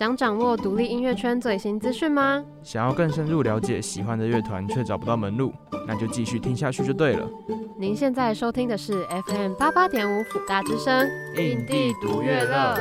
想掌握独立音乐圈最新资讯吗？想要更深入了解喜欢的乐团却找不到门路，那就继续听下去就对了。您现在收听的是 FM 八八点五辅大之声，印地独乐乐。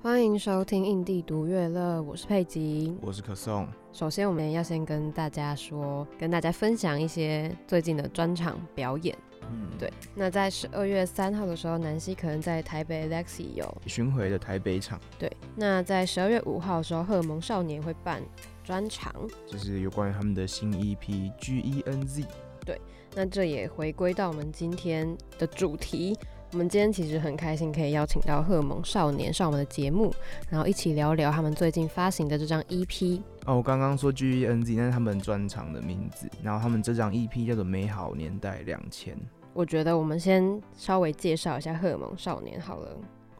欢迎收听印地独乐乐，我是佩吉，我是可颂。首先，我们要先跟大家说，跟大家分享一些最近的专场表演。嗯，对。那在十二月三号的时候，南希可能在台北 Lexi 有巡回的台北场。对。那在十二月五号的时候，荷尔蒙少年会办专场，就是有关于他们的新 EP G E N Z。对。那这也回归到我们今天的主题。我们今天其实很开心，可以邀请到荷尔蒙少年上我们的节目，然后一起聊聊他们最近发行的这张 EP。哦，我刚刚说 G E N Z，那是他们专场的名字。然后他们这张 EP 叫做《美好年代两千》。我觉得我们先稍微介绍一下荷尔蒙少年好了。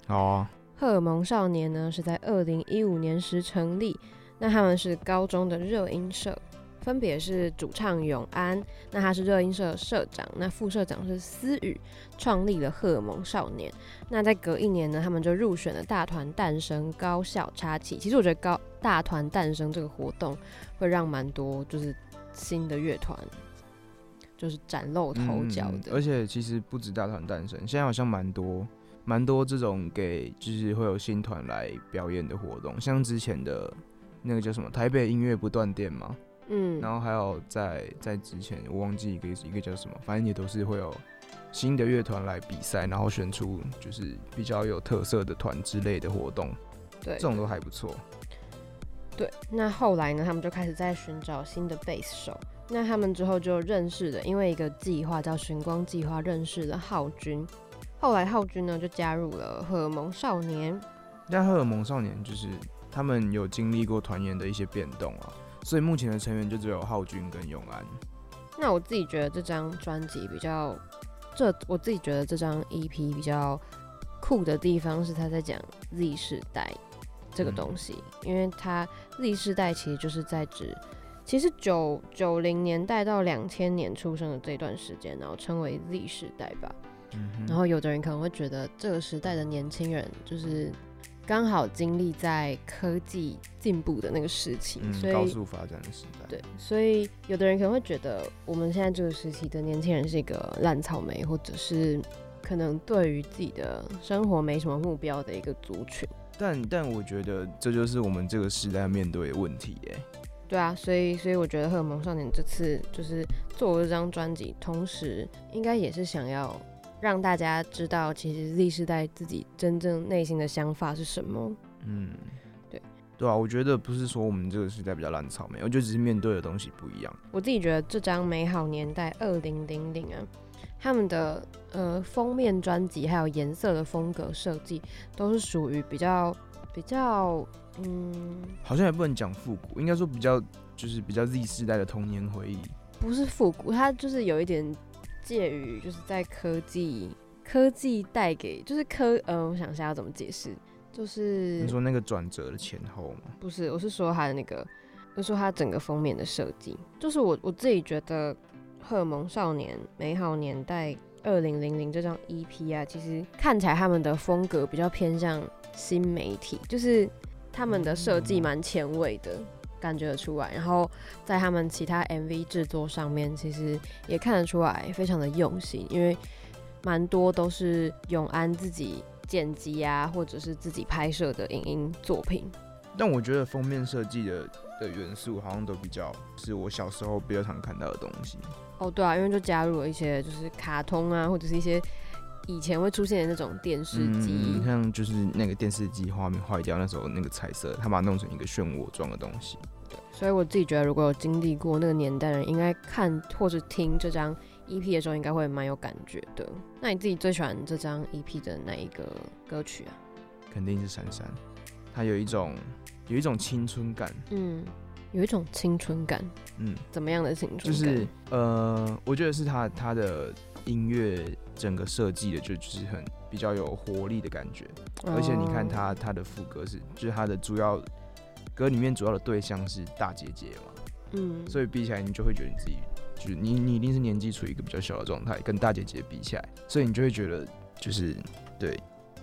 好啊。荷尔蒙少年呢是在二零一五年时成立，那他们是高中的热音社，分别是主唱永安，那他是热音社社长，那副社长是思雨，创立了荷尔蒙少年。那在隔一年呢，他们就入选了大团诞生高校插旗。其实我觉得高大团诞生这个活动会让蛮多就是新的乐团。就是崭露头角的、嗯，而且其实不止大团诞生，现在好像蛮多蛮多这种给就是会有新团来表演的活动，像之前的那个叫什么台北音乐不断电嘛，嗯，然后还有在在之前我忘记一个一个叫什么，反正也都是会有新的乐团来比赛，然后选出就是比较有特色的团之类的活动，对，这种都还不错。对，那后来呢，他们就开始在寻找新的贝斯手。那他们之后就认识了，因为一个计划叫寻光计划，认识了浩君。后来浩君呢就加入了荷尔蒙少年。那荷尔蒙少年就是他们有经历过团员的一些变动啊，所以目前的成员就只有浩君跟永安。那我自己觉得这张专辑比较，这我自己觉得这张 EP 比较酷的地方是他在讲 Z 世代这个东西，嗯、因为他 Z 世代其实就是在指。其实九九零年代到两千年出生的这段时间，然后称为 Z 时代吧。嗯、然后有的人可能会觉得这个时代的年轻人就是刚好经历在科技进步的那个时期，嗯、所以高速发展的时代。对，所以有的人可能会觉得我们现在这个时期的年轻人是一个烂草莓，或者是可能对于自己的生活没什么目标的一个族群。但但我觉得这就是我们这个时代面对的问题，耶。对啊，所以所以我觉得荷尔蒙少年这次就是做了这张专辑，同时应该也是想要让大家知道，其实 Z 世代自己真正内心的想法是什么。嗯，对，对啊，我觉得不是说我们这个时代比较烂草莓，我觉得只是面对的东西不一样。我自己觉得这张《美好年代二零零零》啊，他们的呃封面专辑还有颜色的风格设计，都是属于比较比较。嗯，好像也不能讲复古，应该说比较就是比较 Z 世代的童年回忆。不是复古，它就是有一点介于就是在科技科技带给就是科呃，我想一下要怎么解释，就是你说那个转折的前后吗？不是，我是说它的那个，我说它整个封面的设计，就是我我自己觉得《荷尔蒙少年美好年代二零零零》这张 EP 啊，其实看起来他们的风格比较偏向新媒体，就是。他们的设计蛮前卫的，感觉得出来。然后在他们其他 MV 制作上面，其实也看得出来非常的用心，因为蛮多都是永安自己剪辑啊，或者是自己拍摄的影音作品。但我觉得封面设计的的元素好像都比较是我小时候比较常看到的东西。哦，对啊，因为就加入了一些就是卡通啊，或者是一些。以前会出现的那种电视机，嗯，像就是那个电视机画面坏掉，那时候那个彩色，他把它弄成一个漩涡状的东西。对，所以我自己觉得，如果有经历过那个年代的人，应该看或者听这张 EP 的时候，应该会蛮有感觉的。那你自己最喜欢这张 EP 的哪一个歌曲啊？肯定是《闪闪》，它有一种有一种青春感。嗯，有一种青春感。嗯，怎么样的青春感？就是呃，我觉得是他他的。音乐整个设计的就就是很比较有活力的感觉，而且你看他他的副歌是，就是他的主要歌里面主要的对象是大姐姐嘛，嗯，所以比起来你就会觉得你自己就是你你一定是年纪处于一个比较小的状态，跟大姐姐比起来，所以你就会觉得就是对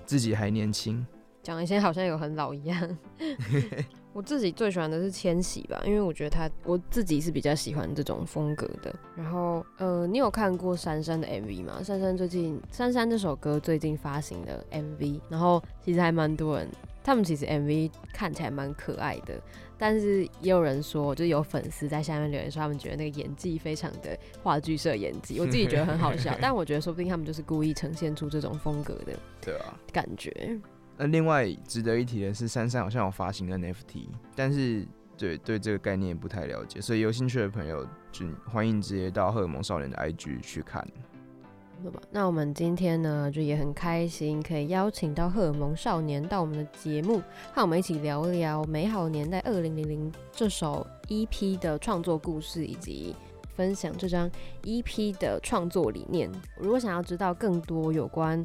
自己还年轻，讲一些好像有很老一样。我自己最喜欢的是千玺吧，因为我觉得他我自己是比较喜欢这种风格的。然后，呃，你有看过珊珊的 MV 吗？珊珊最近珊珊这首歌最近发行的 MV，然后其实还蛮多人，他们其实 MV 看起来蛮可爱的，但是也有人说，就有粉丝在下面留言说，他们觉得那个演技非常的话剧社演技，我自己觉得很好笑，但我觉得说不定他们就是故意呈现出这种风格的，对啊，感觉。那另外值得一提的是，珊珊好像有发行 NFT，但是对对这个概念不太了解，所以有兴趣的朋友就欢迎直接到荷尔蒙少年的 IG 去看。那我们今天呢，就也很开心可以邀请到荷尔蒙少年到我们的节目，和我们一起聊一聊《美好年代二零零零》这首 EP 的创作故事，以及分享这张 EP 的创作理念。如果想要知道更多有关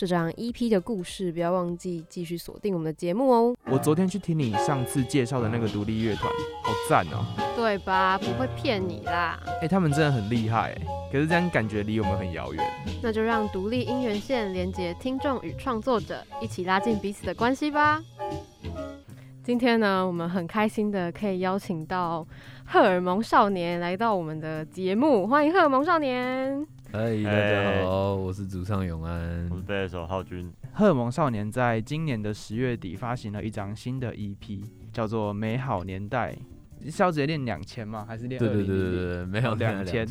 这张 EP 的故事，不要忘记继续锁定我们的节目哦。我昨天去听你上次介绍的那个独立乐团，好赞哦！对吧？不会骗你啦。哎、欸，他们真的很厉害，可是这样感觉离我们很遥远。那就让独立音源线连接听众与创作者，一起拉近彼此的关系吧。今天呢，我们很开心的可以邀请到荷尔蒙少年来到我们的节目，欢迎荷尔蒙少年。嗨，大家好，我是主唱永安，我是贝斯手浩君。荷尔蒙少年在今年的十月底发行了一张新的 EP，叫做《美好年代》。是要直接练两千吗？还是练？对对对对对，没有两千。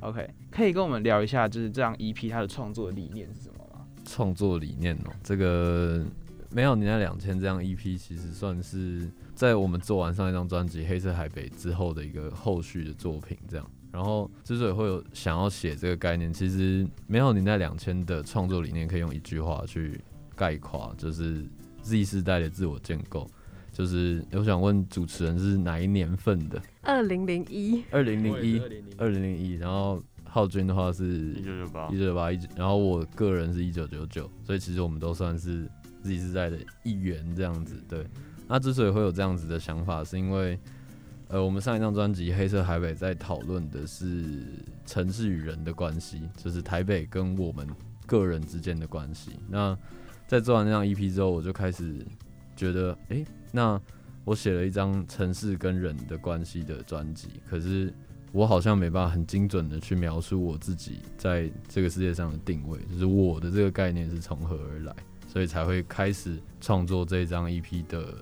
OK，可以跟我们聊一下，就是这张 EP 它的创作理念是什么吗？创作理念哦，这个《美好年代两千》这张 EP 其实算是在我们做完上一张专辑《黑色海北》之后的一个后续的作品，这样。然后之所以会有想要写这个概念，其实美好年代两千的创作理念可以用一句话去概括，就是 Z 世代的自我建构。就是我想问主持人是哪一年份的？二零零一，二零零一，二零零一。然后浩君的话是一九九八，一九九八一。然后我个人是一九九九，所以其实我们都算是 Z 世代的一员这样子。对，那之所以会有这样子的想法，是因为。呃，我们上一张专辑《黑色海北》在讨论的是城市与人的关系，就是台北跟我们个人之间的关系。那在做完那张 EP 之后，我就开始觉得，哎、那我写了一张城市跟人的关系的专辑，可是我好像没办法很精准的去描述我自己在这个世界上的定位，就是我的这个概念是从何而来，所以才会开始创作这张 EP 的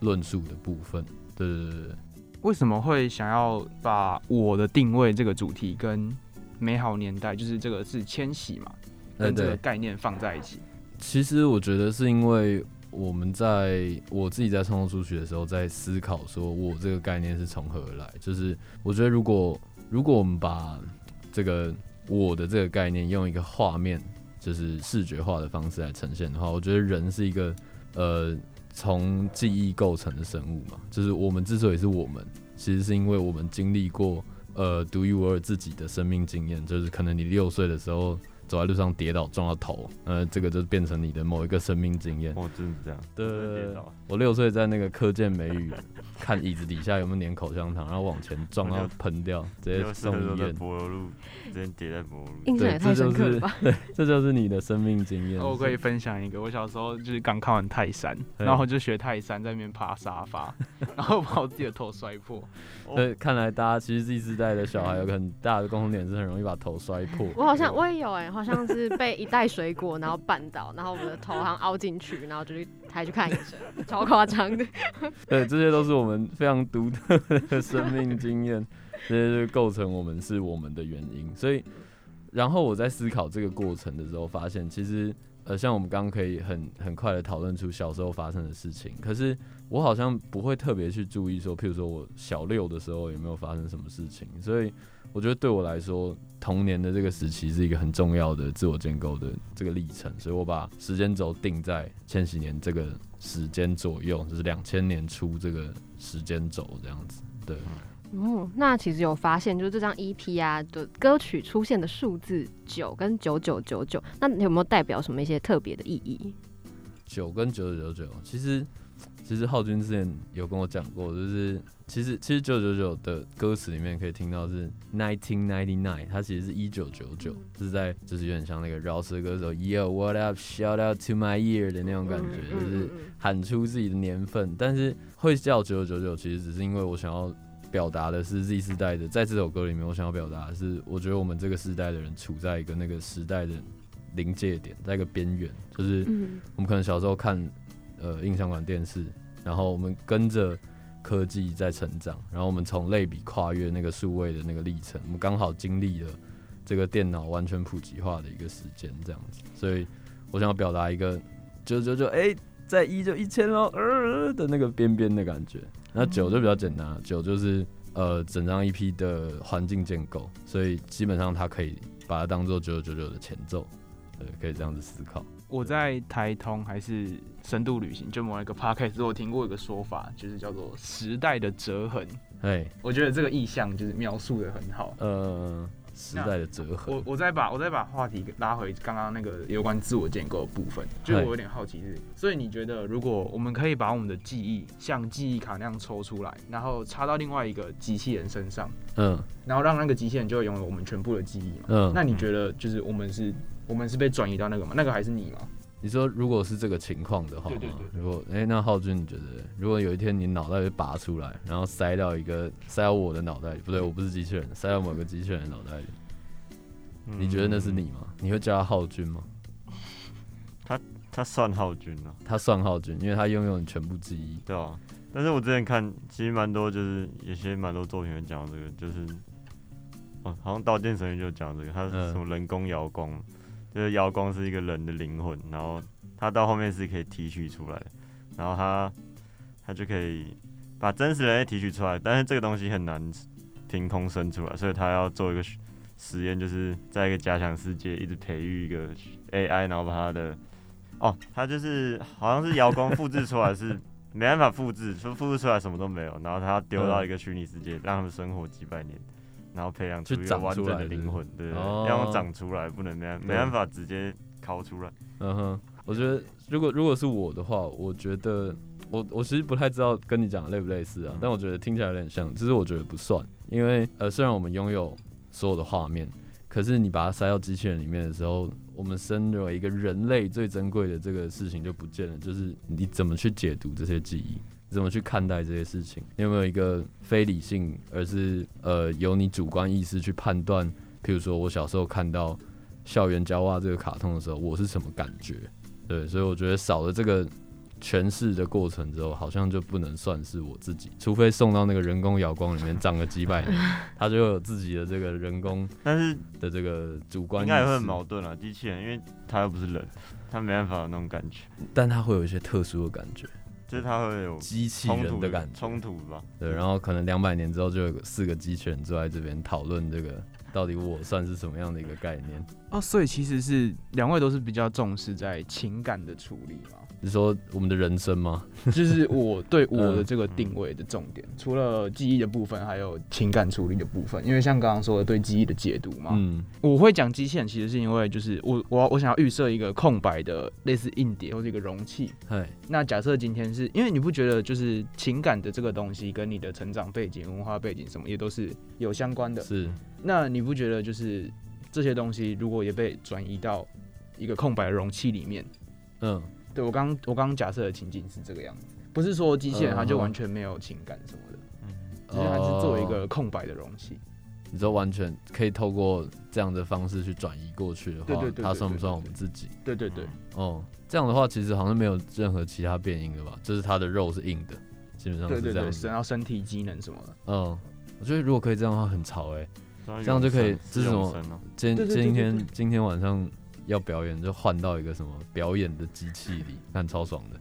论述的部分。对对对对。为什么会想要把我的定位这个主题跟美好年代，就是这个是千禧嘛，跟这个概念放在一起？其实我觉得是因为我们在我自己在创作出去的时候，在思考说我这个概念是从何而来。就是我觉得如果如果我们把这个我的这个概念用一个画面，就是视觉化的方式来呈现的话，我觉得人是一个呃。从记忆构成的生物嘛，就是我们之所以是我们，其实是因为我们经历过呃独一无二自己的生命经验，就是可能你六岁的时候。走在路上跌倒撞到头，呃，这个就变成你的某一个生命经验。哦，真是这样。对，我六岁在那个科见美语看椅子底下有没有粘口香糖，然后往前撞到喷掉，直接送医院。柏油路，直接跌在柏油路。印象也太深刻了吧？对，这就是你的生命经验。我可以分享一个，我小时候就是刚看完泰山，然后就学泰山在那边爬沙发，然后把我自己的头摔破。对，看来大家其实 Z 世代的小孩有个很大的共同点，是很容易把头摔破。我好像我也有哎、欸。好像是被一袋水果然后绊倒，然后我们的头好像凹进去，然后就去还去看医生，超夸张的。对，这些都是我们非常独特的生命经验，这些就构成我们是我们的原因。所以，然后我在思考这个过程的时候，发现其实呃，像我们刚刚可以很很快的讨论出小时候发生的事情，可是我好像不会特别去注意说，譬如说我小六的时候有没有发生什么事情，所以。我觉得对我来说，童年的这个时期是一个很重要的自我建构的这个历程，所以我把时间轴定在千禧年这个时间左右，就是两千年初这个时间轴这样子。对，嗯，那其实有发现，就是这张 EP 啊的歌曲出现的数字九跟九九九九，那有没有代表什么一些特别的意义？九跟九九九九，其实其实浩君之前有跟我讲过，就是其实其实九九九的歌词里面可以听到是 nineteen ninety nine，它其实是一九九九，是在就是有点像那个饶舌歌手 Yo what up shout out to my year 的那种感觉，就是喊出自己的年份。但是会叫九九九九，其实只是因为我想要表达的是 Z 世代的，在这首歌里面，我想要表达的是，我觉得我们这个时代的人处在一个那个时代的临界点，在一个边缘，就是我们可能小时候看呃印象馆电视。然后我们跟着科技在成长，然后我们从类比跨越那个数位的那个历程，我们刚好经历了这个电脑完全普及化的一个时间，这样子。所以我想要表达一个九九九，哎，在一就一千喽，呃的那个边边的感觉。那九就比较简单，九就是呃整张 EP 的环境建构，所以基本上它可以把它当做九九九九的前奏，对，可以这样子思考。我在台通还是深度旅行，就某一个 podcast 我听过一个说法，就是叫做时代的折痕。哎，我觉得这个意象就是描述的很好。呃，时代的折痕。我我再把我再把话题拉回刚刚那个有关自我建构的部分，就是我有点好奇是，所以你觉得如果我们可以把我们的记忆像记忆卡那样抽出来，然后插到另外一个机器人身上，嗯，然后让那个机器人就会拥有我们全部的记忆嘛？嗯，那你觉得就是我们是？我们是被转移到那个吗？那个还是你吗？你说如果是这个情况的话，对对对，对。如果哎、欸，那浩君你觉得，如果有一天你脑袋被拔出来，然后塞到一个塞到我的脑袋里，不对，我不是机器人，塞到某个机器人的脑袋里，嗯，你觉得那是你吗？你会叫他浩君吗？他他算浩君啊，他算浩君，因为他拥有你全部记忆。对啊，但是我之前看其实蛮多，就是有些蛮多作品会讲这个，就是哦，好像《刀剑神域》就讲这个，他是什么人工摇光。嗯就是瑶光是一个人的灵魂，然后他到后面是可以提取出来，然后他他就可以把真实人类提取出来，但是这个东西很难凭空生出来，所以他要做一个实验，就是在一个假想世界一直培育一个 AI，然后把他的哦，他就是好像是瑶光复制出来是没办法复制，说复制出来什么都没有，然后他要丢到一个虚拟世界，让他们生活几百年。然后培养出一个完整的灵魂，对，要让它长出来，不能没没办法直接拷出来。嗯哼，我觉得如果如果是我的话，我觉得我我其实不太知道跟你讲的类不类似啊，但我觉得听起来有点像，只是我觉得不算，因为呃虽然我们拥有所有的画面，可是你把它塞到机器人里面的时候，我们身为一个人类最珍贵的这个事情就不见了，就是你怎么去解读这些记忆。怎么去看待这些事情？你有没有一个非理性，而是呃由你主观意识去判断？譬如说我小时候看到《校园交哇》这个卡通的时候，我是什么感觉？对，所以我觉得少了这个诠释的过程之后，好像就不能算是我自己。除非送到那个人工摇光里面，长个几百年，他就有自己的这个人工，但是的这个主观，应该也会很矛盾啊。机器人，因为他又不是人，他没办法有那种感觉，但他会有一些特殊的感觉。就是它会有机器人的感觉，冲突吧？对，然后可能两百年之后就有四个机器人坐在这边讨论这个，到底我算是什么样的一个概念？哦，所以其实是两位都是比较重视在情感的处理嘛。你说我们的人生吗？就是我对我的这个定位的重点，除了记忆的部分，还有情感处理的部分。因为像刚刚说的对记忆的解读嘛，嗯，我会讲机器人，其实是因为就是我我我想要预设一个空白的类似硬碟或者一个容器。那假设今天是因为你不觉得就是情感的这个东西跟你的成长背景、文化背景什么也都是有相关的？是。那你不觉得就是这些东西如果也被转移到一个空白的容器里面，嗯？对，我刚我刚刚假设的情景是这个样子，不是说机器人它就完全没有情感什么的，嗯，只是它是作为一个空白的容器，你说完全可以透过这样的方式去转移过去的话，对对对，它算不算我们自己？对对对，哦，这样的话其实好像没有任何其他变因的吧？就是它的肉是硬的，基本上是这样，对对对，然后身体机能什么的，嗯，我觉得如果可以这样的话很潮哎、欸，这样就可以，这是什么？今今天今天晚上。要表演就换到一个什么表演的机器里，看超爽的。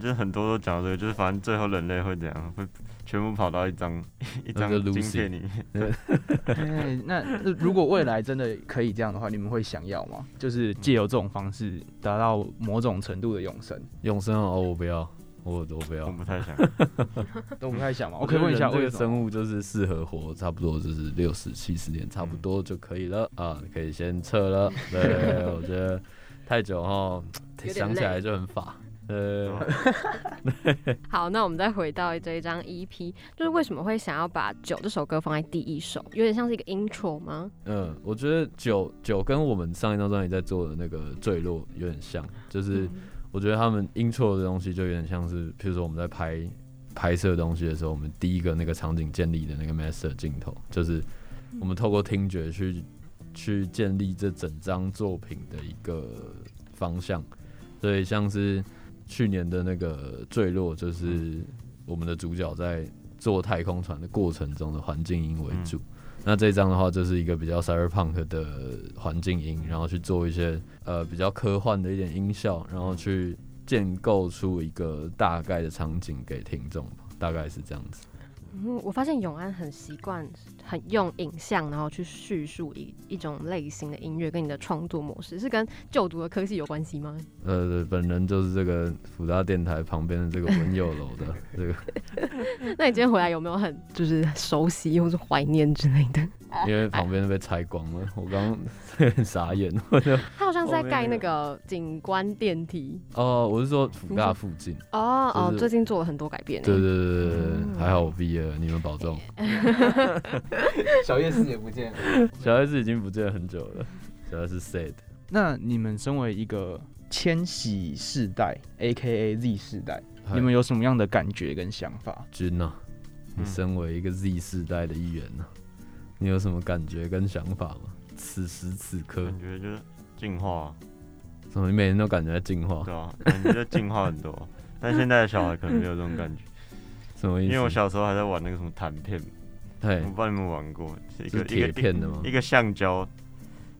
就是很多都讲这个，就是反正最后人类会怎样，会全部跑到一张 一张晶片里面。对，那如果未来真的可以这样的话，你们会想要吗？就是借由这种方式达到某种程度的永生？永生哦，我不要。我都不要，我不太想，都不太想嘛。我可以问一下，这个生物就是适合活差不多就是六十七十年，差不多就可以了啊，可以先撤了。对，我觉得太久哈，想起来就很乏。呃，好，那我们再回到这一张 EP，就是为什么会想要把《酒》这首歌放在第一首，有点像是一个 intro 吗？嗯，我觉得酒《酒》酒跟我们上一张专辑在做的那个坠落有点像，就是我觉得他们 intro 的东西就有点像是，譬如说我们在拍拍摄东西的时候，我们第一个那个场景建立的那个 master 镜头，就是我们透过听觉去去建立这整张作品的一个方向，所以像是。去年的那个坠落，就是我们的主角在坐太空船的过程中的环境音为主。嗯、那这张的话，就是一个比较 cyberpunk 的环境音，然后去做一些呃比较科幻的一点音效，然后去建构出一个大概的场景给听众，大概是这样子。嗯，我发现永安很习惯很用影像，然后去叙述一一种类型的音乐，跟你的创作模式是跟就读的科系有关系吗？呃，本人就是这个辅大电台旁边的这个文友楼的这个。那你今天回来有没有很就是熟悉或是怀念之类的？因为旁边被拆光了，我刚刚 很傻眼。我就他好像是在盖那个景观电梯。哦，我是说辅大附近。哦哦，最近做了很多改变。对对对对对，还好我毕业了，你们保重。小夜市也不见了，小夜市已经不见了很久了。小夜市 sad。那你们身为一个千禧世代，AKA Z 世代，你们有什么样的感觉跟想法？君呐，你身为一个 Z 世代的一员呢？你有什么感觉跟想法吗？此时此刻，感觉就是进化。怎么你每天都感觉在进化？对啊，感觉在进化很多。但现在的小孩可能没有这种感觉。什么意思？因为我小时候还在玩那个什么弹片，对，我不知道你们玩过，一个铁片的吗？一个橡胶，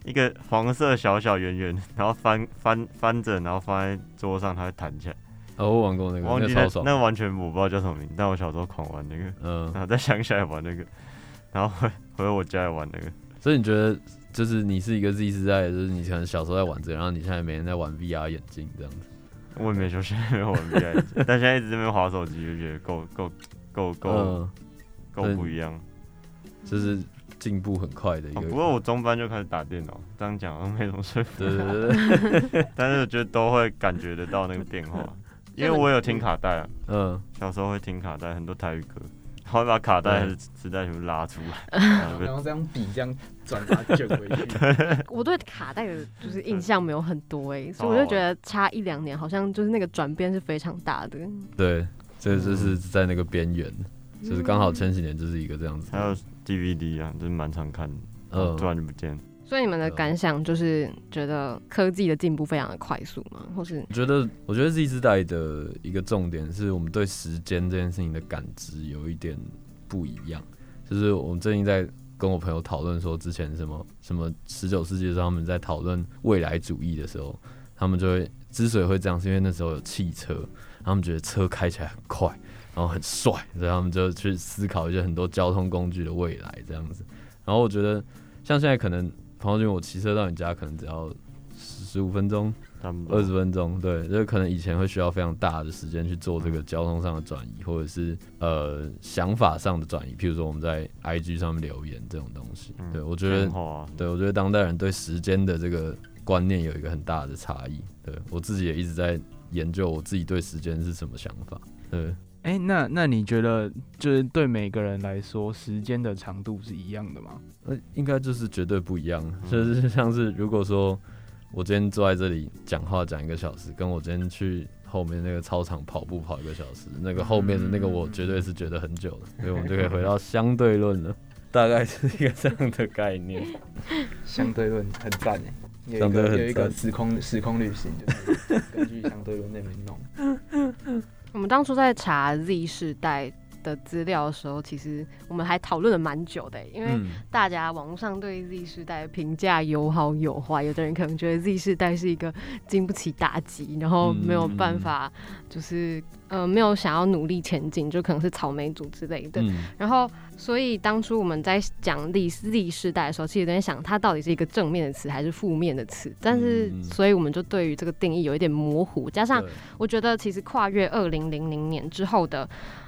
一个黄色小小圆圆，然后翻翻翻着，然后放在桌上，它会弹起来。哦，我玩过那个，忘记那。那完全我不知道叫什么名，但我小时候狂玩那个，嗯，然后在乡下来玩那个。然后回回我家也玩那个，所以你觉得就是你是一个 Z 世代，就是你可能小时候在玩这个，然后你现在每天在玩 VR 眼镜这样子。我也没说现在没有玩 VR 眼镜，但现在一直在那边划手机，就觉得够够够够够不一样，就是进步很快的一个、哦。不过我中班就开始打电脑，这样讲没什么说服。对对对，但是我觉得都会感觉得到那个变化，因为我有听卡带啊，嗯，小时候会听卡带，很多台语歌。他会把卡带还是磁带全部拉出来，然后这样比，这样转它卷回去。我对卡带的就是印象没有很多哎、欸，所以我就觉得差一两年，好像就是那个转变是非常大的。对，这就是在那个边缘，就是刚好前几年就是一个这样子。还有 DVD 啊，就是蛮常看的，嗯，突然就不见。所以你们的感想就是觉得科技的进步非常的快速吗？或是我觉得，我觉得 Z 世代的一个重点是我们对时间这件事情的感知有一点不一样。就是我们最近在跟我朋友讨论说，之前什么什么十九世纪的时候，他们在讨论未来主义的时候，他们就会之所以会这样，是因为那时候有汽车，他们觉得车开起来很快，然后很帅，所以他们就去思考一些很多交通工具的未来这样子。然后我觉得，像现在可能。朋友就我骑车到你家可能只要十五分钟，二十分钟，对，就可能以前会需要非常大的时间去做这个交通上的转移，或者是呃想法上的转移，譬如说我们在 IG 上面留言这种东西。对我觉得，对我觉得当代人对时间的这个观念有一个很大的差异。对我自己也一直在研究我自己对时间是什么想法。对。哎、欸，那那你觉得，就是对每个人来说，时间的长度是一样的吗？呃，应该就是绝对不一样。就是像是如果说我今天坐在这里讲话讲一个小时，跟我今天去后面那个操场跑步跑一个小时，那个后面的那个我绝对是觉得很久的。所以我们就可以回到相对论了，大概是一个这样的概念。相对论很赞诶，有一个有一个时空时空旅行，就是根据相对论那边弄。我们当初在查 Z 世代的资料的时候，其实我们还讨论了蛮久的，因为大家网络上对 Z 世代评价有好有坏，有的人可能觉得 Z 世代是一个经不起打击，然后没有办法，就是呃没有想要努力前进，就可能是草莓族之类的。然后，所以当初我们在讲 Z Z 世代的时候，其实有点想它到底是一个正面的词还是负面的词，但是所以我们就对于这个定义有一点模糊，加上我觉得其实跨越二零零零年之后的。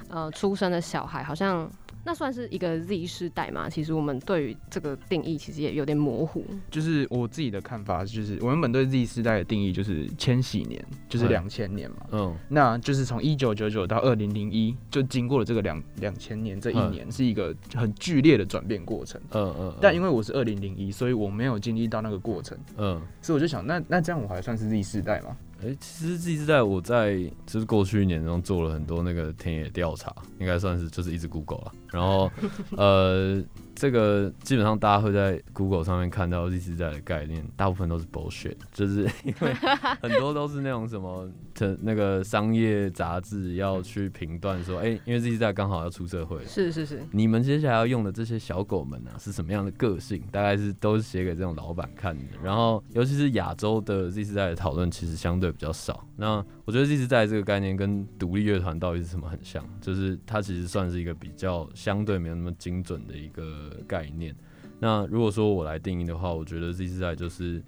呃，出生的小孩好像那算是一个 Z 世代嘛？其实我们对于这个定义其实也有点模糊。就是我自己的看法，就是我原本对 Z 世代的定义就是千禧年，就是两千年嘛。嗯，那就是从一九九九到二零零一，就经过了这个两两千年这一年，是一个很剧烈的转变过程。嗯嗯。但因为我是二零零一，所以我没有经历到那个过程。嗯。所以我就想，那那这样我还算是 Z 世代吗？哎、其实一直在我在就是过去一年中做了很多那个田野调查，应该算是就是一直 Google 了，然后呃。这个基本上大家会在 Google 上面看到 Z 世代的概念，大部分都是 bullshit，就是因为 很多都是那种什么的那个商业杂志要去评断说，哎，因为 Z 世代刚好要出社会，是是是，你们接下来要用的这些小狗们啊，是什么样的个性？大概是都是写给这种老板看的。然后，尤其是亚洲的 Z 世代的讨论，其实相对比较少。那我觉得 Z 世代这个概念跟独立乐团到底是什么很像，就是它其实算是一个比较相对没有那么精准的一个。概念。那如果说我来定义的话，我觉得 Z 世代就是，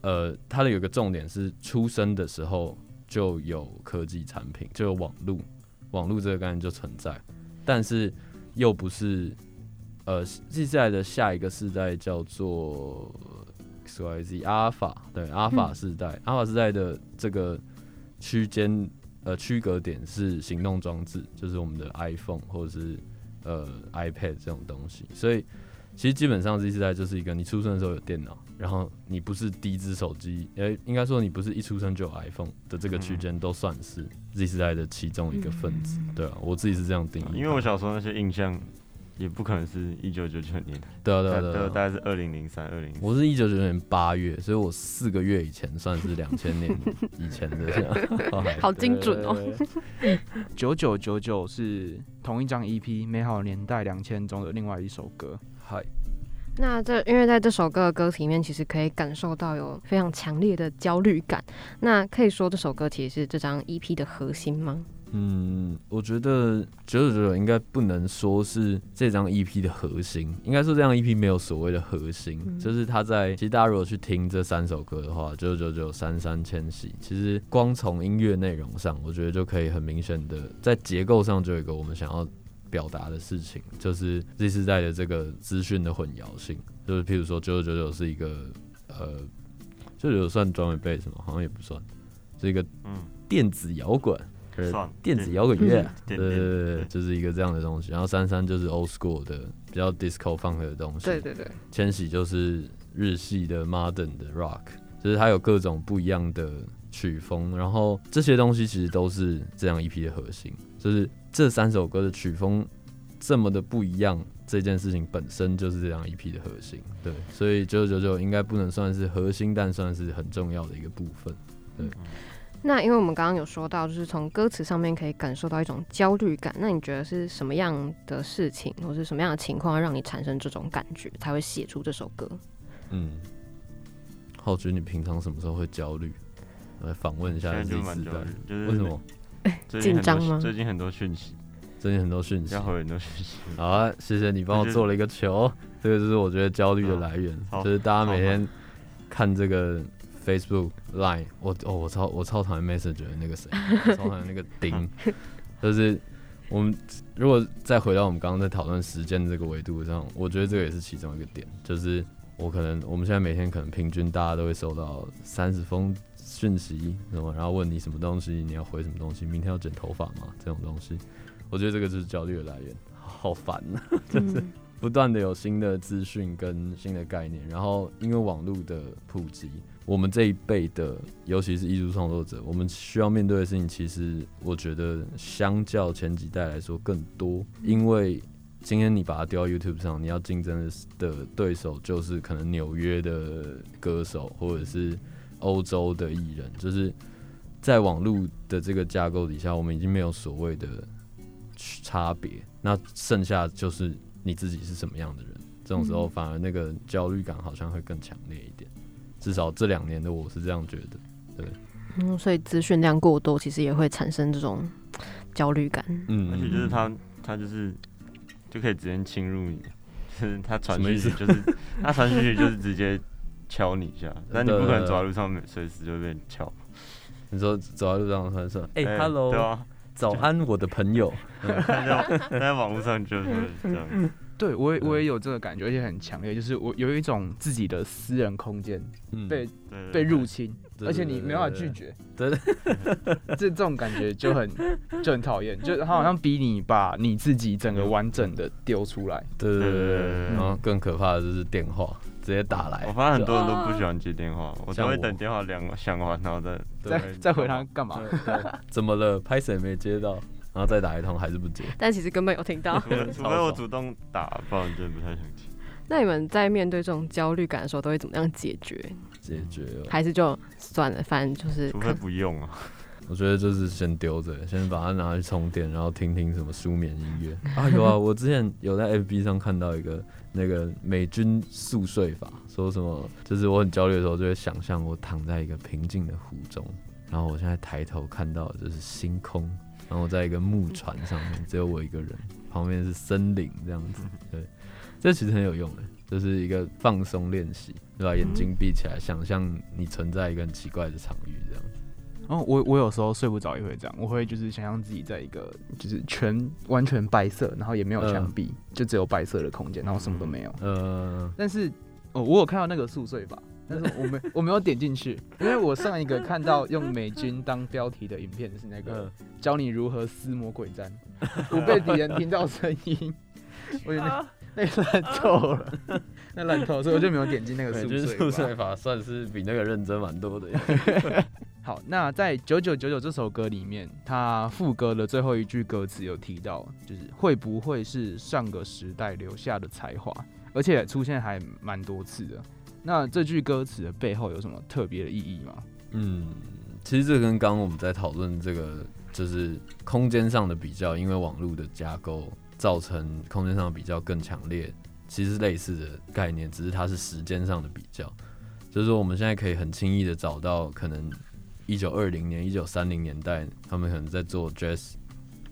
呃，它的有个重点是出生的时候就有科技产品，就有网络，网络这个概念就存在，但是又不是，呃，Z 世代的下一个世代叫做 XYZ 阿尔法，对，阿尔法世代，阿尔法世代的这个区间，呃，区隔点是行动装置，就是我们的 iPhone 或者是。呃，iPad 这种东西，所以其实基本上 Z 世代就是一个你出生的时候有电脑，然后你不是第一支手机，诶，应该说你不是一出生就有 iPhone 的这个区间，都算是 Z 世代的其中一个分子。对啊，我自己是这样定义。因为我小时候那些印象。也不可能是一九九九年，对啊对啊对，大概是二零零三二零。我是一九九九年八月，所以我四个月以前算是两千年以前的，好精准哦。九九九九是同一张 EP《美好年代两千》中的另外一首歌。嗨，那这因为在这首歌的歌词里面，其实可以感受到有非常强烈的焦虑感。那可以说这首歌其实是这张 EP 的核心吗？嗯，我觉得九九九九应该不能说是这张 EP 的核心，应该说这张 EP 没有所谓的核心，嗯、就是它在其实大家如果去听这三首歌的话，九九九九、三三、千禧，其实光从音乐内容上，我觉得就可以很明显的在结构上就有一个我们想要表达的事情，就是 Z 世代的这个资讯的混淆性，就是譬如说九九九九是一个呃，九九九算专门贝什么？好像也不算，是一个电子摇滚。电子摇滚乐，对对对，就是一个这样的东西。然后三三就是 old school 的比较 disco funk 的东西，对对对。千禧就是日系的 modern 的 rock，就是它有各种不一样的曲风。然后这些东西其实都是这样一批的核心，就是这三首歌的曲风这么的不一样，这件事情本身就是这样一批的核心。对，所以九九九九应该不能算是核心，但算是很重要的一个部分。对。那因为我们刚刚有说到，就是从歌词上面可以感受到一种焦虑感。那你觉得是什么样的事情，或是什么样的情况，让你产生这种感觉，才会写出这首歌？嗯，浩君，你平常什么时候会焦虑？来访问一下自己自己，就是为什么？紧张吗？最近很多讯息，最近很多讯息，要回很多讯息。好啊，谢谢你帮我做了一个球，这个就是我觉得焦虑的来源，就是大家每天看这个。Facebook Line，我哦，我超我超讨厌 Messenger 那个谁，超讨厌那个 丁，就是我们如果再回到我们刚刚在讨论时间这个维度上，我觉得这个也是其中一个点，就是我可能我们现在每天可能平均大家都会收到三十封讯息，什么然后问你什么东西，你要回什么东西，明天要剪头发吗？这种东西，我觉得这个就是焦虑的来源，好烦啊，就是不断的有新的资讯跟新的概念，然后因为网络的普及。我们这一辈的，尤其是艺术创作者，我们需要面对的事情，其实我觉得相较前几代来说更多。因为今天你把它丢到 YouTube 上，你要竞争的对手就是可能纽约的歌手，或者是欧洲的艺人，就是在网络的这个架构底下，我们已经没有所谓的差别。那剩下就是你自己是什么样的人，这种时候反而那个焦虑感好像会更强烈一点。至少这两年的我是这样觉得，对，嗯，所以资讯量过多，其实也会产生这种焦虑感，嗯，而且就是他，他就是就可以直接侵入你，就是他传讯息，就是他传讯息就是直接敲你一下，但你不可能走在路上随时就被敲。你说走在路上突然说，哎，Hello，对啊，早安，我的朋友。在在网络上就是这样。对，我也我也有这个感觉，而且很强烈，就是我有一种自己的私人空间被被入侵，而且你没办法拒绝，对，这这种感觉就很就很讨厌，就他好像逼你把你自己整个完整的丢出来，对对对，然后更可怕的就是电话直接打来，我发现很多人都不喜欢接电话，我都会等电话响响完，然后再再再回他干嘛？怎么了？拍谁没接到？然后再打一通还是不接，但其实根本有听到。除非 我主动打，不然真的不太想接。那你们在面对这种焦虑感的时候，都会怎么样解决？解决还是就算了，反正就是。除非不用啊。我觉得就是先丢着，先把它拿去充电，然后听听什么舒眠音乐啊。有啊，我之前有在 FB 上看到一个那个美军速睡法，说什么就是我很焦虑的时候，就会想象我躺在一个平静的湖中，然后我现在抬头看到的就是星空。然后在一个木船上面，只有我一个人，旁边是森林这样子。对，这其实很有用的，就是一个放松练习，对吧？眼睛闭起来，想象你存在一个很奇怪的场域这样子。哦，我我有时候睡不着也会这样，我会就是想象自己在一个就是全完全白色，然后也没有墙壁，呃、就只有白色的空间，然后什么都没有。呃，但是哦，我有看到那个宿睡吧。但是我没我没有点进去，因为我上一个看到用美军当标题的影片是那个教你如何撕魔鬼毡，不被敌人听到声音，我觉得 那烂透了，那烂透，所以我就没有点进那个速睡法。速睡法算是比那个认真蛮多的。好，那在九九九九这首歌里面，它副歌的最后一句歌词有提到，就是会不会是上个时代留下的才华，而且出现还蛮多次的。那这句歌词的背后有什么特别的意义吗？嗯，其实这跟刚刚我们在讨论这个，就是空间上的比较，因为网络的架构造成空间上的比较更强烈，其实类似的概念，只是它是时间上的比较。就是说，我们现在可以很轻易的找到，可能一九二零年、一九三零年代，他们可能在做 jazz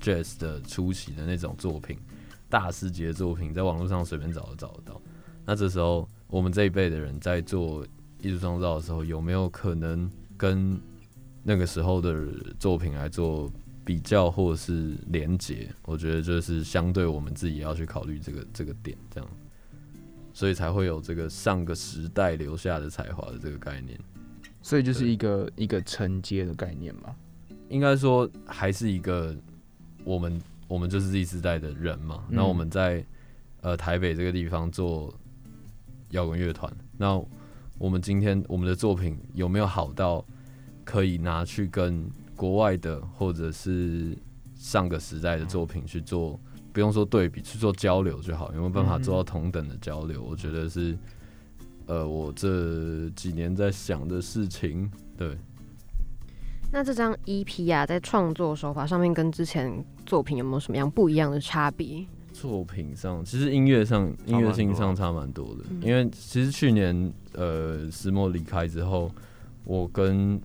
jazz 的初期的那种作品，大师级的作品，在网络上随便找都找得到。那这时候。我们这一辈的人在做艺术创造的时候，有没有可能跟那个时候的作品来做比较或者是连接？我觉得就是相对我们自己要去考虑这个这个点，这样，所以才会有这个上个时代留下的才华的这个概念。所以就是一个一个承接的概念嘛？应该说还是一个我们我们就是 Z 世代的人嘛。那我们在呃台北这个地方做。摇滚乐团，那我们今天我们的作品有没有好到可以拿去跟国外的或者是上个时代的作品去做，不用说对比，去做交流就好。有没有办法做到同等的交流？我觉得是，呃，我这几年在想的事情。对。那这张 EP 啊，在创作手法上面跟之前作品有没有什么样不一样的差别？作品上，其实音乐上音乐性上差蛮多的，因为其实去年呃石墨离开之后，我跟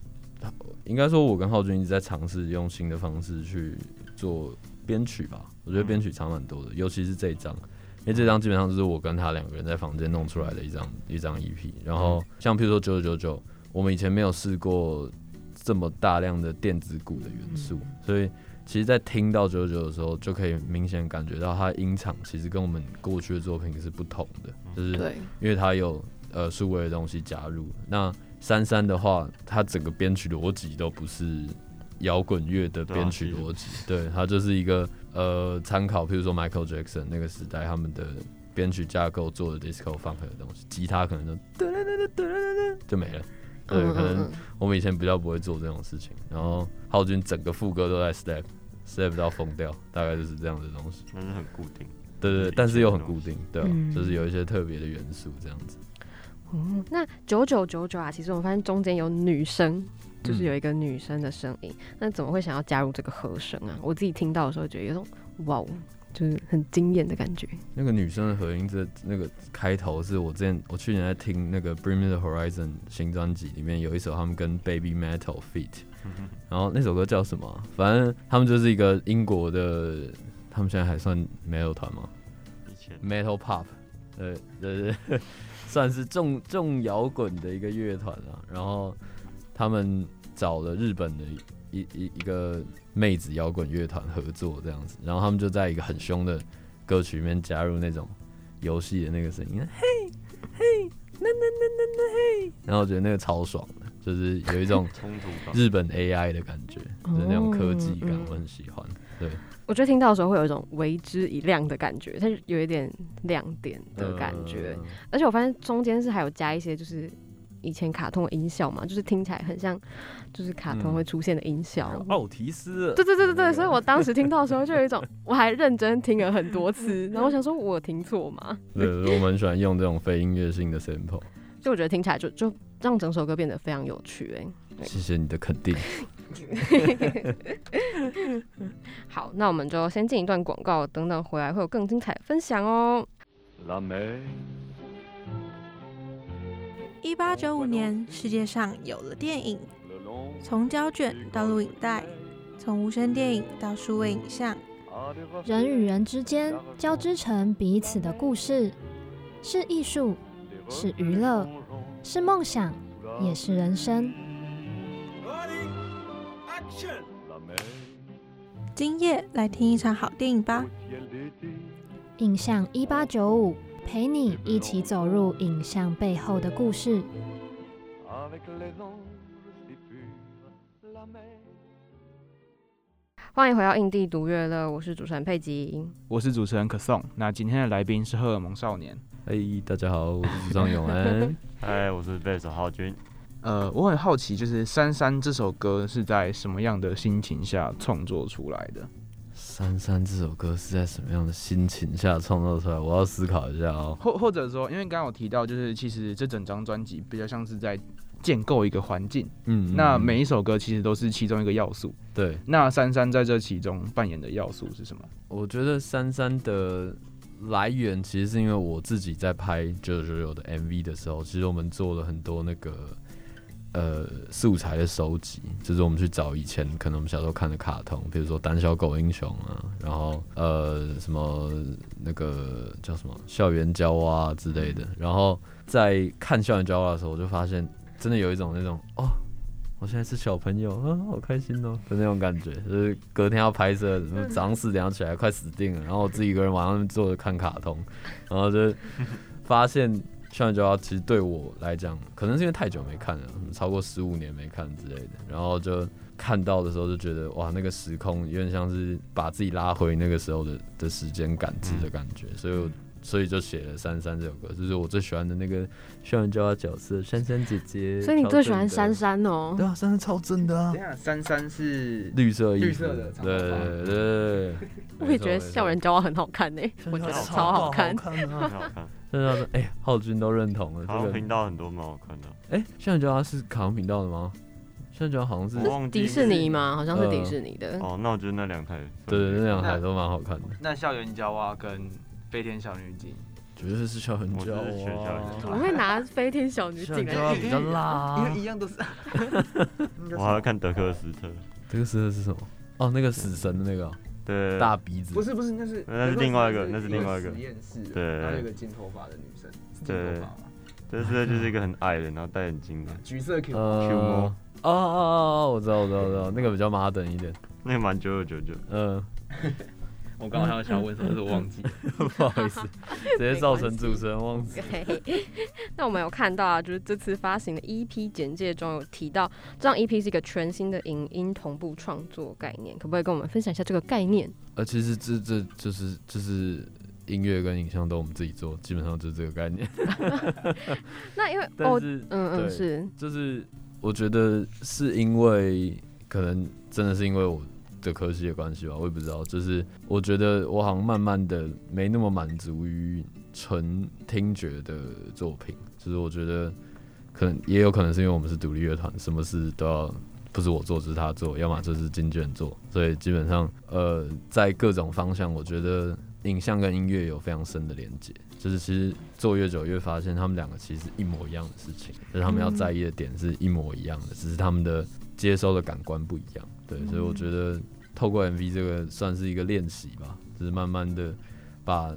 应该说，我跟浩君一直在尝试用新的方式去做编曲吧。我觉得编曲差蛮多的，尤其是这一张，因为这张基本上就是我跟他两个人在房间弄出来的一张一张 EP。然后像譬如说九九九九，我们以前没有试过这么大量的电子鼓的元素，所以。其实，在听到九九九的时候，就可以明显感觉到它音场其实跟我们过去的作品是不同的，就是因为它有呃数位的东西加入。那珊珊的话，它整个编曲逻辑都不是摇滚乐的编曲逻辑，对，它就是一个呃参考，譬如说 Michael Jackson 那个时代他们的编曲架构做的 disco funk 的东西，吉他可能就就没了。对，可能我们以前比较不会做这种事情，然后浩君整个副歌都在 step。step 到疯掉，大概就是这样的东西。但是很固定，对对，对，但是又很固定，对吧？嗯、就是有一些特别的元素这样子。嗯，那九九九九啊，其实我发现中间有女生，就是有一个女生的声音。嗯、那怎么会想要加入这个和声啊？我自己听到的时候，觉得有种哇，就是很惊艳的感觉。那个女生的和音，这那个开头是我之前我去年在听那个 Bring Me The Horizon 新专辑里面有一首他们跟 Baby Metal Feat。然后那首歌叫什么？反正他们就是一个英国的，他们现在还算 metal 团吗？metal pop，对对对，算是重重摇滚的一个乐团啊。然后他们找了日本的一一一个妹子摇滚乐团合作这样子，然后他们就在一个很凶的歌曲里面加入那种游戏的那个声音，嘿嘿，那那那那那嘿，然后我觉得那个超爽的，就是有一种日本 AI 的感觉，就是那种科技感，我很喜欢。对，我觉得听到的时候会有一种为之一亮的感觉，它有一点亮点的感觉，呃、而且我发现中间是还有加一些就是。以前卡通的音效嘛，就是听起来很像，就是卡通会出现的音效。奥、嗯、提斯。对对对对对，所以我当时听到的时候，就有一种，我还认真听了很多次，然后我想说，我听错吗？对，我们喜欢用这种非音乐性的 sample，就我觉得听起来就就让整首歌变得非常有趣哎、欸。谢谢你的肯定。好，那我们就先进一段广告，等等回来会有更精彩的分享哦。一八九五年，世界上有了电影，从胶卷到录影带，从无声电影到数位影像，人与人之间交织成彼此的故事，是艺术，是娱乐，是梦想，也是人生。今夜来听一场好电影吧！影像一八九五。陪你一起走入影像背后的故事。欢迎回到印地独乐乐，我是主持人佩吉，我是主持人可颂。那今天的来宾是荷尔蒙少年。嘿、hey，大家好，我是张永恩。嗨，我是贝斯手浩君。呃，我很好奇，就是《珊珊》这首歌是在什么样的心情下创作出来的？珊珊这首歌是在什么样的心情下创作出来？我要思考一下哦。或或者说，因为刚刚我提到，就是其实这整张专辑比较像是在建构一个环境。嗯，那每一首歌其实都是其中一个要素。对。那珊珊在这其中扮演的要素是什么？我觉得珊珊的来源其实是因为我自己在拍九九九的 MV 的时候，其实我们做了很多那个。呃，素材的收集，就是我们去找以前可能我们小时候看的卡通，比如说《胆小狗英雄》啊，然后呃什么那个叫什么《校园娇娃》之类的。然后在看《校园娇娃》的时候，我就发现真的有一种那种哦，我现在是小朋友啊，好开心哦的那种感觉。就是隔天要拍摄，早上四点要起来，快死定了。然后我自己一个人晚上坐着看卡通，然后就发现。校园娇娃其实对我来讲，可能是因为太久没看了，超过十五年没看之类的，然后就看到的时候就觉得哇，那个时空有点像是把自己拉回那个时候的的时间感知的感觉，所以所以就写了《珊珊》这首歌，就是我最喜欢的那个校园娇娃角色珊珊姐姐。所以你最喜欢珊珊哦？对啊，珊珊超正的啊！珊珊是绿色衣服，绿色的，对对对。我也觉得校园娇娃很好看呢，我觉得超好看。真的，哎、欸，浩君都认同了。卡通频道很多蛮好看的。哎、欸，校园娇娃是卡通频道的吗？校园娇娃好像是迪士尼吗？好像是迪士尼的。呃、哦，那我觉得那两台，对对，那两台都蛮好看的。那校园娇娃跟飞天小女警，绝对是校园娇娃。怎么会拿飞天小女警来比？比较辣、啊，因为一样都是。我还要看德克斯特。德克斯特是什么？哦，那个死神的那个。对，大鼻子不是不是，那是那是另外一个，那是另外一个实验室，对，还有一个金头发的女生，对，这是就是一个很矮的，然后戴眼镜的，橘色 Q 呃 Q 摸，哦哦哦哦，我知道我知道我知道，那个比较 modern 一点，那个蛮九九九九，嗯。我刚刚还有想问什么，是我忘记，不好意思，直接造成主持人忘记。那我们有看到啊，就是这次发行的 EP 简介中有提到，这张 EP 是一个全新的影音同步创作概念，可不可以跟我们分享一下这个概念？呃，其实这这就是就是音乐跟影像都我们自己做，基本上就是这个概念。那因为哦，嗯嗯是，就是我觉得是因为可能真的是因为我。的科系的关系吧，我也不知道。就是我觉得我好像慢慢的没那么满足于纯听觉的作品。就是我觉得可能也有可能是因为我们是独立乐团，什么事都要不是我做，就是他做，要么就是经纪人做。所以基本上呃，在各种方向，我觉得影像跟音乐有非常深的连接。就是其实做越久越发现，他们两个其实一模一样的事情，就是他们要在意的点是一模一样的，只是他们的接收的感官不一样。对，所以我觉得。透过 MV 这个算是一个练习吧，就是慢慢的把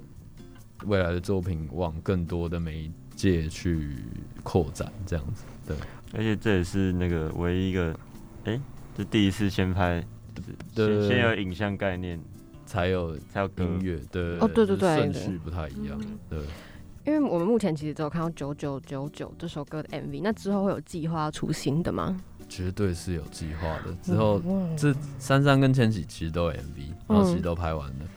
未来的作品往更多的媒介去扩展，这样子。对，而且这也是那个唯一一个，哎、欸，就第一次先拍，对，先先有影像概念，才有才有音乐，对，哦，对对对，顺序不太一样，对。因为我们目前其实只有看到九九九九这首歌的 MV，那之后会有计划出新的吗？绝对是有计划的。之后这珊珊跟千玺其实都有 MV，然后其实都拍完了，嗯、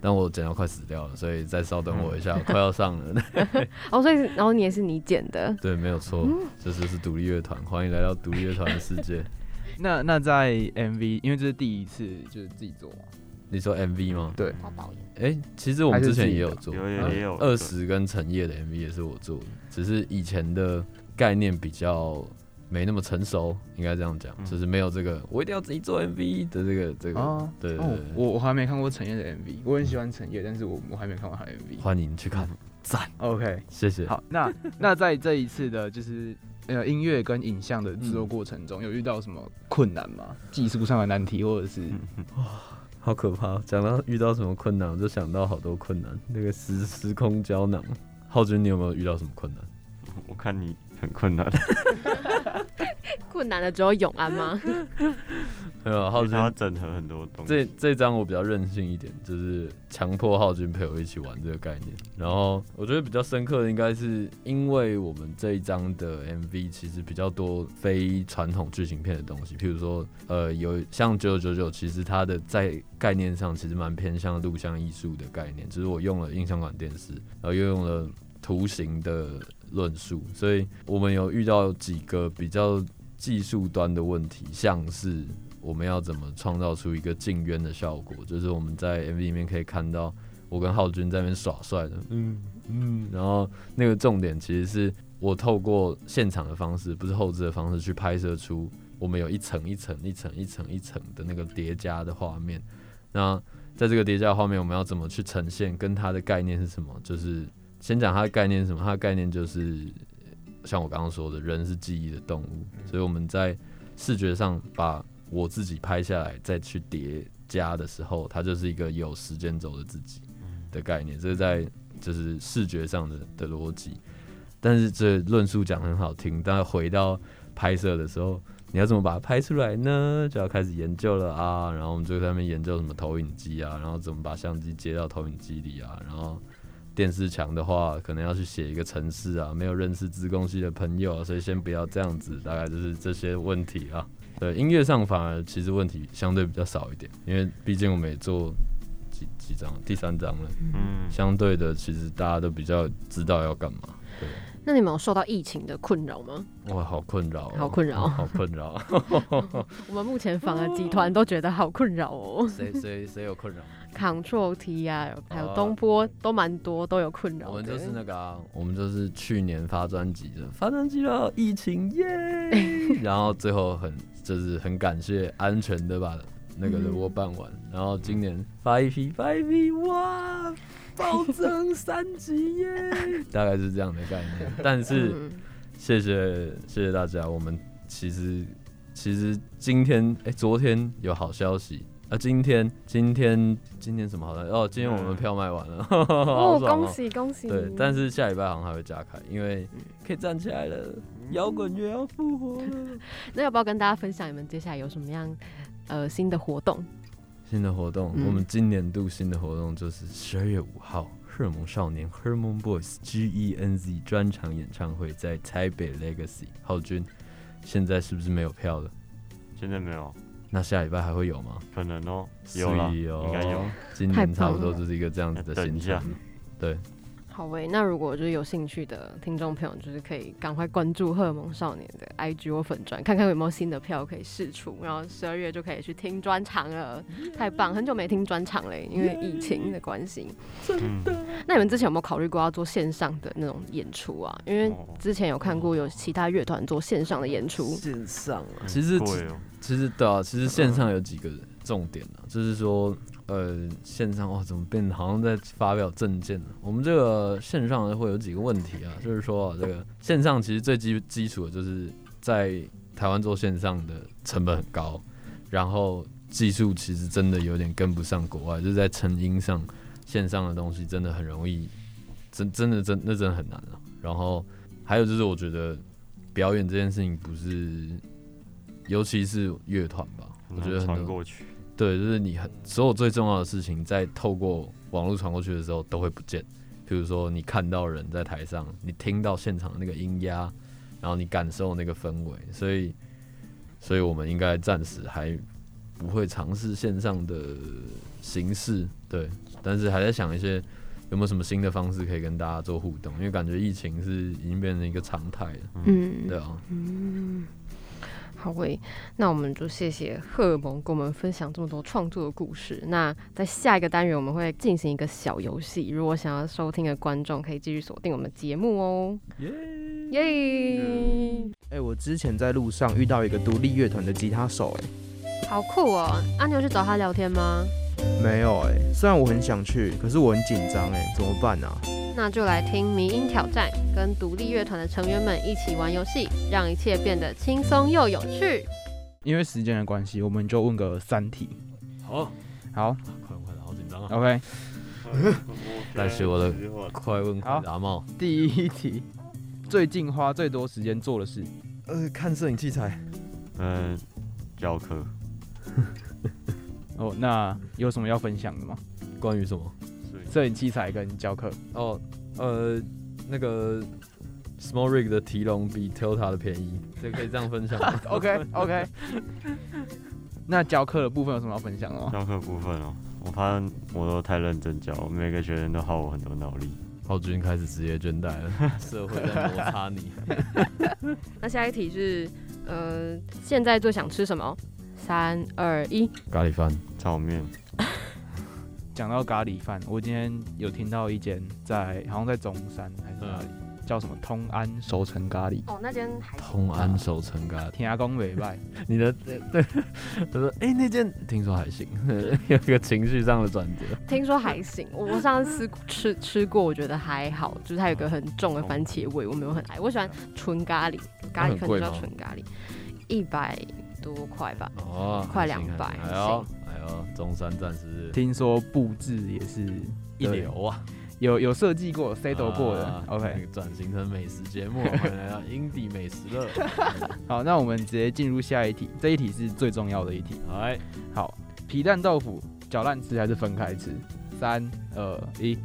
但我剪到快死掉了，所以再稍等我一下，快要上了。哦，所以然后你也是你剪的？对，没有错，这就是独立乐团，欢迎来到独立乐团的世界。那那在 MV，因为这是第一次就是自己做嘛。你说 MV 吗？对，哎、欸，其实我们之前也有做，也有二十跟陈烨的 MV 也是我做的，只是以前的概念比较没那么成熟，应该这样讲，嗯、就是没有这个我一定要自己做 MV 的这个这个。哦、对，我我还没看过陈烨的 MV，我很喜欢陈烨，但是我我还没看过他的 MV。欢迎去看，赞、嗯。OK，谢谢。好，那那在这一次的就是呃音乐跟影像的制作过程中，嗯、有遇到什么困难吗？技术上的难题，或者是？好可怕！讲到遇到什么困难，我就想到好多困难。那个时时空胶囊，浩君，你有没有遇到什么困难？我看你很困难。困难的只有永安吗？没有，浩君要整合很多东西。这这张我比较任性一点，就是强迫浩君陪我一起玩这个概念。然后我觉得比较深刻的，应该是因为我们这一张的 MV 其实比较多非传统剧情片的东西，譬如说，呃，有像九九九九，其实它的在概念上其实蛮偏向录像艺术的概念，就是我用了印象馆电视，然后又用了图形的论述，所以我们有遇到几个比较技术端的问题，像是。我们要怎么创造出一个镜渊的效果？就是我们在 MV 里面可以看到我跟浩君在那边耍帅的，嗯嗯，然后那个重点其实是我透过现场的方式，不是后置的方式去拍摄出我们有一层一层一层一层一层的那个叠加的画面。那在这个叠加的画面，我们要怎么去呈现？跟它的概念是什么？就是先讲它的概念是什么？它的概念就是像我刚刚说的，人是记忆的动物，所以我们在视觉上把我自己拍下来再去叠加的时候，它就是一个有时间轴的自己的概念，这是在就是视觉上的的逻辑。但是这论述讲很好听，但回到拍摄的时候，你要怎么把它拍出来呢？就要开始研究了啊。然后我们就在那边研究什么投影机啊，然后怎么把相机接到投影机里啊。然后电视墙的话，可能要去写一个城市啊，没有认识资工系的朋友，所以先不要这样子。大概就是这些问题啊。对，音乐上反而其实问题相对比较少一点，因为毕竟我们也做几几张，第三张了，嗯，相对的其实大家都比较知道要干嘛。对，那你们有受到疫情的困扰吗？哇，好困扰，好困扰，好困扰。我们目前访的集团都觉得好困扰哦。谁谁谁有困扰？Control T 啊，还有东波都蛮多，都有困扰。我们就是那个啊，我们就是去年发专辑的，发专辑了，疫情耶，然后最后很。就是很感谢安全的把那个人物办完，嗯、然后今年发一批发一批哇，暴增三级耶，大概是这样的概念。但是谢谢谢谢大家，我们其实其实今天哎、欸、昨天有好消息啊，今天今天今天什么好消息哦？今天我们票卖完了，嗯、哦，恭喜恭喜！对，但是下礼拜好像还会加开，因为可以站起来了。摇滚乐要复活了，那要不要跟大家分享你们接下来有什么样呃新的活动？新的活动，嗯、我们今年度新的活动就是十二月五号，荷尔蒙少年 Hormone Boys G E N Z 专场演唱会，在台北 Legacy。浩君，现在是不是没有票了？现在没有。那下礼拜还会有吗？可能哦，有了，哦、应该有。今年差不多就是一个这样子的形象，对。好喂，那如果就是有兴趣的听众朋友，就是可以赶快关注荷尔蒙少年的 IG 或粉专，看看有没有新的票可以试出，然后十二月就可以去听专场了，太棒！很久没听专场嘞，因为疫情的关系。真的？那你们之前有没有考虑过要做线上的那种演出啊？因为之前有看过有其他乐团做线上的演出。线上啊，其实其实对啊，其实线上有几个重点呢、啊，就是说。呃，线上哇，怎么变得好像在发表证件呢？我们这个线上会有几个问题啊，就是说啊，这个线上其实最基基础的就是在台湾做线上的成本很高，然后技术其实真的有点跟不上国外，就是在成音上，线上的东西真的很容易，真真的真那真的很难了啊。然后还有就是我觉得表演这件事情不是尤其是乐团吧，我觉得传过去，对，就是你很所有最重要的事情，在透过网络传过去的时候都会不见。比如说，你看到人在台上，你听到现场的那个音压，然后你感受那个氛围，所以，所以我们应该暂时还不会尝试线上的形式，对，但是还在想一些有没有什么新的方式可以跟大家做互动，因为感觉疫情是已经变成一个常态了，嗯，对啊，嗯。好喂，那我们就谢谢荷尔蒙跟我们分享这么多创作的故事。那在下一个单元，我们会进行一个小游戏。如果想要收听的观众，可以继续锁定我们的节目哦。耶耶！哎，我之前在路上遇到一个独立乐团的吉他手，哎，好酷哦！阿、啊、牛去找他聊天吗？没有哎，虽然我很想去，可是我很紧张哎，怎么办呢、啊？那就来听迷音挑战，跟独立乐团的成员们一起玩游戏，让一切变得轻松又有趣。因为时间的关系，我们就问个三题。好，好，快问快答，好紧张啊。OK，来学我的快问快答帽。第一题，最近花最多时间做的事？呃，看摄影器材。嗯，教课。哦，那有什么要分享的吗？关于什么？摄影器材跟教课哦，呃，那个 Small Rig 的提笼比 Tilta 的便宜，这可以这样分享。OK OK。那教课的部分有什么要分享的吗？教课部分哦，我发现我都太认真教，每个学生都耗我很多脑力。浩君开始职业倦怠了，社会在摩擦你。那下一题是，呃，现在最想吃什么？三二一，咖喱饭、炒面。讲到咖喱饭，我今天有听到一间在，好像在中山还是哪里，嗯、叫什么通安熟成咖喱。哦，那间通安熟成咖喱，天涯公北拜。你的对，他说，哎、欸，那间听说还行，有一个情绪上的转折。听说还行，我上次吃吃过，我觉得还好，就是它有个很重的番茄味，我没有很爱。我喜欢纯咖喱，咖喱粉叫纯咖喱，一百多块吧，哦，快两百。中山站是听说布置也是一流啊，有有设计过、set 过的。啊、OK，转型成美食节目，欢迎来到 indie 美食了。好，那我们直接进入下一题，这一题是最重要的一题。来，好，皮蛋豆腐搅烂吃还是分开吃？三二一，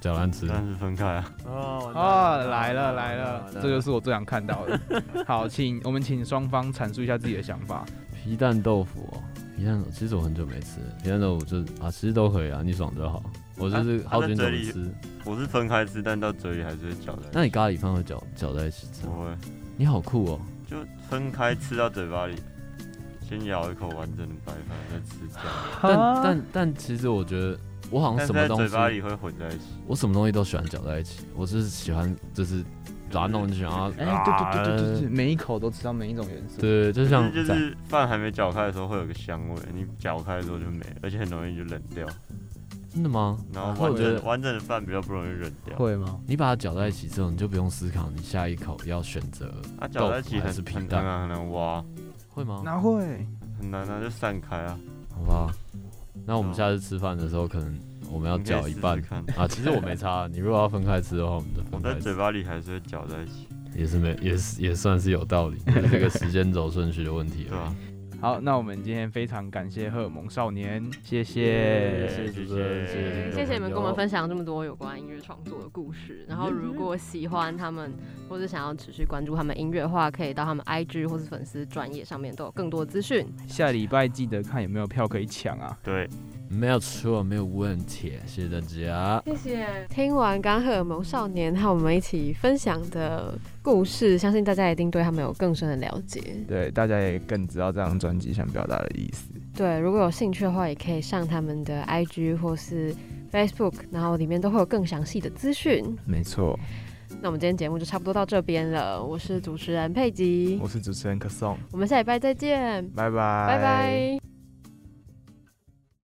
搅烂吃，但是分开啊。哦哦，来了来了，这就是我最想看到的。好，请我们请双方阐述一下自己的想法。皮蛋豆腐哦。皮蛋豆，其实我很久没吃了。皮蛋豆我就啊，其实都可以啊，你爽就好。我就是好久没吃。我是分开吃，但到嘴里还是会搅在。那你咖喱饭会搅搅在一起吃？不会。你好酷哦！就分开吃到嘴巴里，先咬一口完整的白饭再吃酱。但但但其实我觉得我好像什么东西嘴巴里会混在一起。我什么东西都喜欢搅在一起。我就是喜欢就是。把它弄进去，然后哎，对对对对对，每一口都吃到每一种颜色。对，就像就是饭还没搅开的时候会有个香味，你搅开的时候就没，而且很容易就冷掉。真的吗？然后我觉得完整的饭比较不容易冷掉。会吗？你把它搅在一起之后，你就不用思考，你下一口要选择它搅在一起还是皮蛋啊，很难挖。会吗？哪会？很难啊，就散开啊。好吧，那我们下次吃饭的时候可能。我们要搅一半看啊，其实我没差。你如果要分开吃的话，我们就分开吃。我在嘴巴里还是会搅在一起，也是没，也是也算是有道理。这个时间轴顺序的问题，对吧？好，那我们今天非常感谢荷尔蒙少年，谢谢，谢谢主持人，谢谢，谢谢你们跟我们分享这么多有关音乐创作的故事。然后，如果喜欢他们，或是想要持续关注他们音乐的话，可以到他们 IG 或是粉丝专业上面都有更多资讯。下礼拜记得看有没有票可以抢啊！对。没有错，没有问题，谢谢大家，谢谢。听完刚荷尔蒙少年和我们一起分享的故事，相信大家一定对他们有更深的了解。对，大家也更知道这张专辑想表达的意思。对，如果有兴趣的话，也可以上他们的 IG 或是 Facebook，然后里面都会有更详细的资讯。没错。那我们今天节目就差不多到这边了。我是主持人佩吉，我是主持人可颂，我们下礼拜再见，拜拜，拜拜。